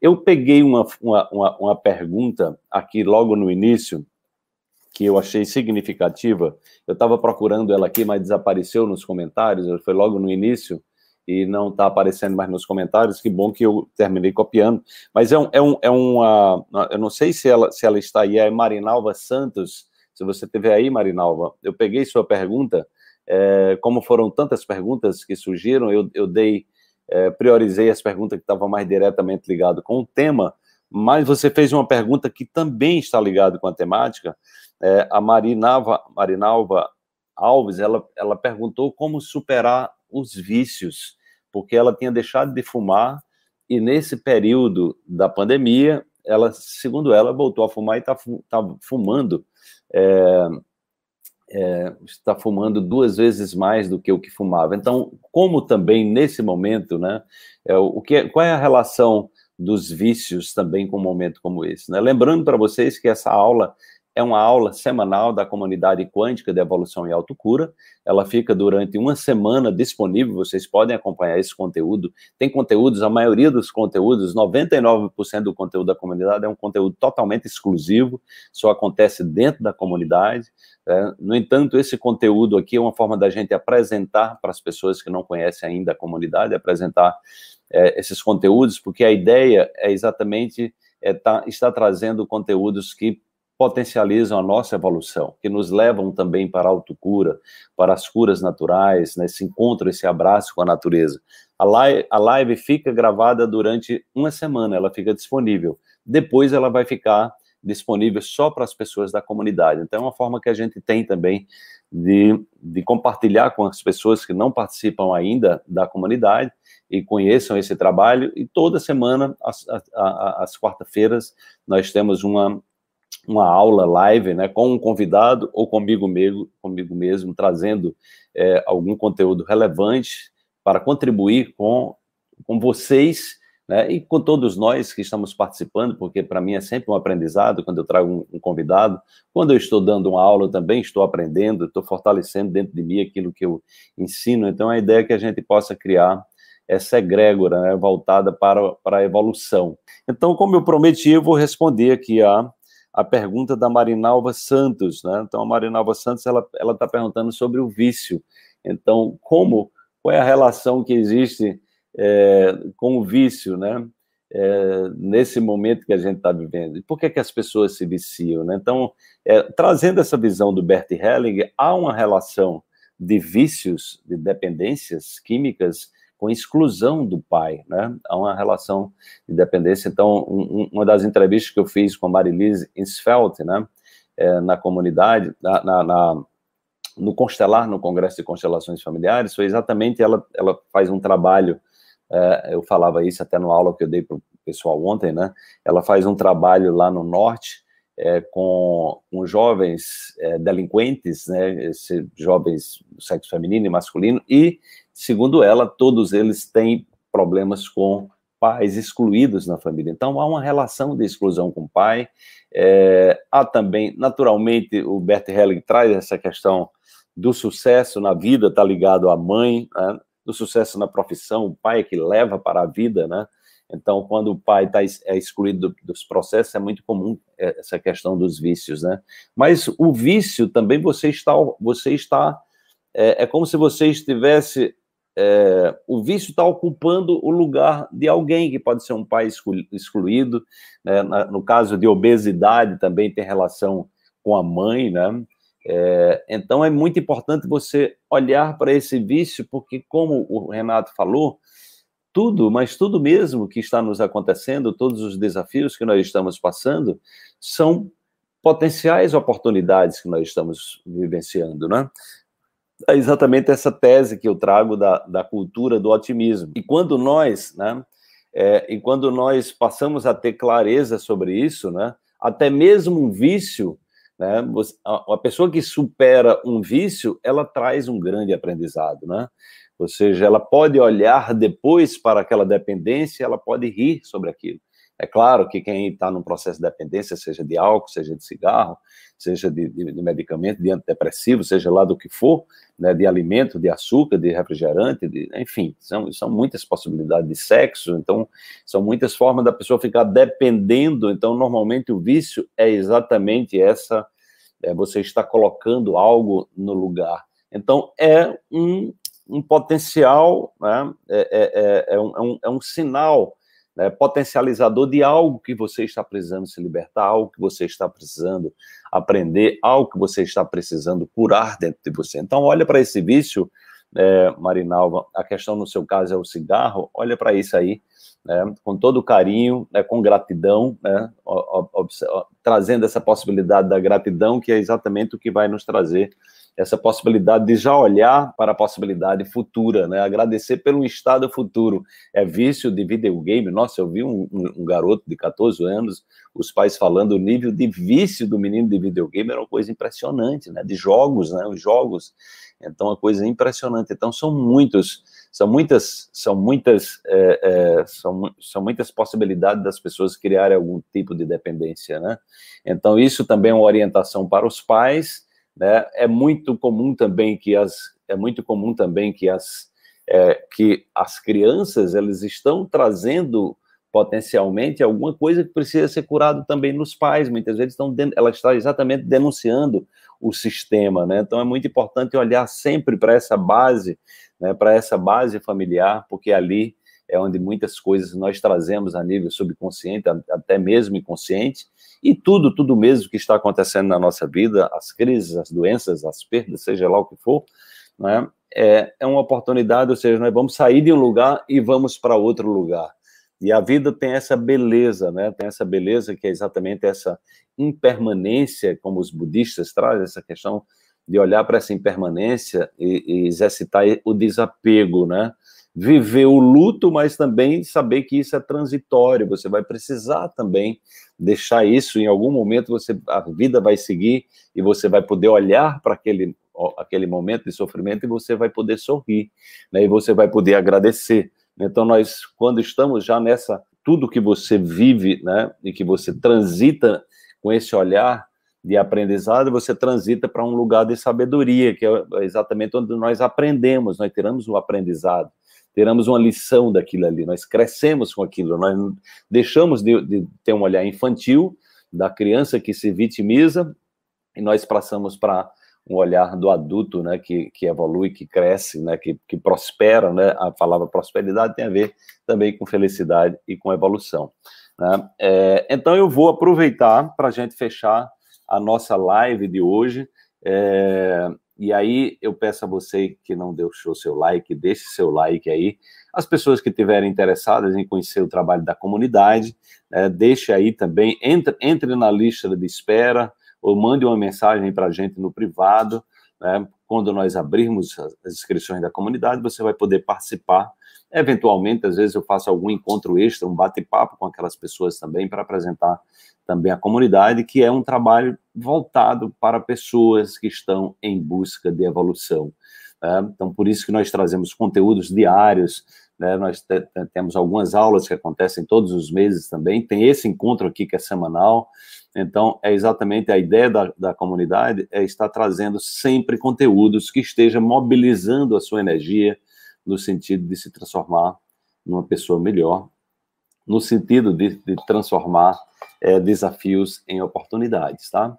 Eu peguei uma, uma, uma, pergunta aqui logo no início, que eu achei significativa. Eu estava procurando ela aqui, mas desapareceu nos comentários, foi logo no início e não está aparecendo mais nos comentários. Que bom que eu terminei copiando. Mas é um, é um, é uma, eu não sei se ela, se ela está aí, é Marinalva Santos. Se você estiver aí, Marinalva, eu peguei sua pergunta. É, como foram tantas perguntas que surgiram, eu, eu dei, é, priorizei as perguntas que estavam mais diretamente ligadas com o tema, mas você fez uma pergunta que também está ligada com a temática. É, a Marinalva, Marinalva Alves, ela, ela perguntou como superar os vícios porque ela tinha deixado de fumar e nesse período da pandemia, ela, segundo ela, voltou a fumar e está tá fumando, é, é, está fumando duas vezes mais do que o que fumava. Então, como também nesse momento, né, é, o que, qual é a relação dos vícios também com um momento como esse? Né? Lembrando para vocês que essa aula é uma aula semanal da comunidade quântica de evolução e autocura. Ela fica durante uma semana disponível, vocês podem acompanhar esse conteúdo. Tem conteúdos, a maioria dos conteúdos, 99% do conteúdo da comunidade é um conteúdo totalmente exclusivo, só acontece dentro da comunidade. É. No entanto, esse conteúdo aqui é uma forma da gente apresentar para as pessoas que não conhecem ainda a comunidade, apresentar é, esses conteúdos, porque a ideia é exatamente é, tá, está trazendo conteúdos que potencializam a nossa evolução, que nos levam também para a autocura, para as curas naturais, né, esse encontro, esse abraço com a natureza. A live, a live fica gravada durante uma semana, ela fica disponível. Depois ela vai ficar disponível só para as pessoas da comunidade. Então é uma forma que a gente tem também de, de compartilhar com as pessoas que não participam ainda da comunidade e conheçam esse trabalho. E toda semana, às, às quarta-feiras, nós temos uma uma aula live, né, com um convidado ou comigo mesmo, comigo mesmo trazendo é, algum conteúdo relevante para contribuir com, com vocês, né, e com todos nós que estamos participando, porque para mim é sempre um aprendizado quando eu trago um, um, convidado. Quando eu estou dando uma aula, eu também estou aprendendo, estou fortalecendo dentro de mim aquilo que eu ensino. Então, a ideia é que a gente possa criar essa egrégora né, voltada para, para a evolução. Então, como eu prometi, eu vou responder aqui a a pergunta da Marinalva Santos, né? Então, a Marinalva Santos, ela está perguntando sobre o vício. Então, como, qual é a relação que existe é, com o vício, né? É, nesse momento que a gente está vivendo. E por que, que as pessoas se viciam, né? Então, é, trazendo essa visão do Bert Helling, há uma relação de vícios, de dependências químicas com exclusão do pai, né? Há uma relação de dependência. Então, um, uma das entrevistas que eu fiz com a Marilise Insfeld, né, é, na comunidade, na, na, na, no Constelar, no Congresso de Constelações Familiares, foi exatamente ela, ela faz um trabalho, é, eu falava isso até no aula que eu dei para o pessoal ontem, né? Ela faz um trabalho lá no norte, é, com, com, jovens é, delinquentes, né, esse, jovens do sexo feminino e masculino, e Segundo ela, todos eles têm problemas com pais excluídos na família. Então, há uma relação de exclusão com o pai. É, há também, naturalmente, o Bert Helling traz essa questão do sucesso na vida, está ligado à mãe, né? Do sucesso na profissão, o pai é que leva para a vida, né? Então, quando o pai tá, é excluído dos processos, é muito comum é, essa questão dos vícios, né? Mas o vício também você está, você está, é, é como se você estivesse é, o vício está ocupando o lugar de alguém que pode ser um pai excluído. Né? no caso de obesidade, também tem relação com a mãe, né? É, então é muito importante você olhar para esse vício, porque, como o Renato falou, tudo, mas tudo mesmo que está nos acontecendo, todos os desafios que nós estamos passando, são potenciais oportunidades que nós estamos vivenciando, né? é exatamente essa tese que eu trago da, da cultura do otimismo. E quando nós, né, é, e quando nós passamos a ter clareza sobre isso, né, até mesmo um vício, né, a, pessoa que supera um vício, ela traz um grande aprendizado, né? Ou seja, ela pode olhar depois para aquela dependência, ela pode rir sobre aquilo. É claro que quem está num processo de dependência, seja de álcool, seja de cigarro, seja de, de, de medicamento, de antidepressivo, seja lá do que for, né, de alimento, de açúcar, de refrigerante, de, enfim, são, são muitas possibilidades de sexo, então são muitas formas da pessoa ficar dependendo. Então, normalmente o vício é exatamente essa, é, você está colocando algo no lugar. Então, é um, um potencial, né, é, é, é, é um, é um, é um sinal né, potencializador de algo que você está precisando se libertar, algo que você está precisando aprender, algo que você está precisando curar dentro de você. Então, olha para esse vício, é, Marinalva, a questão no seu caso é o cigarro, olha para isso aí, né, com todo carinho, né, com gratidão, né, trazendo essa possibilidade da gratidão, que é exatamente o que vai nos trazer essa possibilidade de já olhar para a possibilidade futura, né? Agradecer pelo estado futuro. É vício de videogame. Nossa, eu vi um, um, garoto de 14 anos, os pais falando o nível de vício do menino de videogame era uma coisa impressionante, né? De jogos, né? Os jogos. Então, uma coisa impressionante. Então, são muitos, são muitas, são muitas, é, é, são, são muitas possibilidades das pessoas criarem algum tipo de dependência, né? Então, isso também é uma orientação para os pais né? É muito comum também que as é muito comum também que as é, que as crianças elas estão trazendo potencialmente alguma coisa que precisa ser curado também nos pais. Muitas vezes estão ela está exatamente denunciando o sistema, né? Então é muito importante olhar sempre para essa base, né? Para essa base familiar, porque ali é onde muitas coisas nós trazemos a nível subconsciente, até mesmo inconsciente, e tudo, tudo mesmo que está acontecendo na nossa vida, as crises, as doenças, as perdas, seja lá o que for, né, é, é uma oportunidade, ou seja, nós vamos sair de um lugar e vamos para outro lugar. E a vida tem essa beleza, né? Tem essa beleza que é exatamente essa impermanência, como os budistas trazem, essa questão de olhar para essa impermanência e, e exercitar o desapego, né? Viver o luto, mas também saber que isso é transitório. Você vai precisar também deixar isso em algum momento. Você a vida vai seguir e você vai poder olhar para aquele aquele momento de sofrimento e você vai poder sorrir, né? E você vai poder agradecer. Então nós, quando estamos já nessa tudo que você vive, né? E que você transita com esse olhar de aprendizado, você transita para um lugar de sabedoria, que é exatamente onde nós aprendemos, nós tiramos o aprendizado teremos uma lição daquilo ali, nós crescemos com aquilo, nós deixamos de, de ter um olhar infantil da criança que se vitimiza e nós passamos para um olhar do adulto, né, que, que evolui, que cresce, né, que, que prospera, né, a palavra prosperidade tem a ver também com felicidade e com evolução. Né? É, então eu vou aproveitar para a gente fechar a nossa live de hoje, é, e aí eu peço a você que não deixou seu like, deixe seu like aí. As pessoas que estiverem interessadas em conhecer o trabalho da comunidade, é, deixe aí também, entre, entre na lista de espera ou mande uma mensagem para a gente no privado. Né? Quando nós abrirmos as inscrições da comunidade, você vai poder participar. Eventualmente, às vezes eu faço algum encontro extra, um bate-papo com aquelas pessoas também para apresentar também a comunidade, que é um trabalho voltado para pessoas que estão em busca de evolução. Né? Então, por isso que nós trazemos conteúdos diários, né? nós temos algumas aulas que acontecem todos os meses também, tem esse encontro aqui que é semanal, então, é exatamente a ideia da, da comunidade é estar trazendo sempre conteúdos que estejam mobilizando a sua energia no sentido de se transformar numa pessoa melhor, no sentido de, de transformar é, desafios em oportunidades, tá?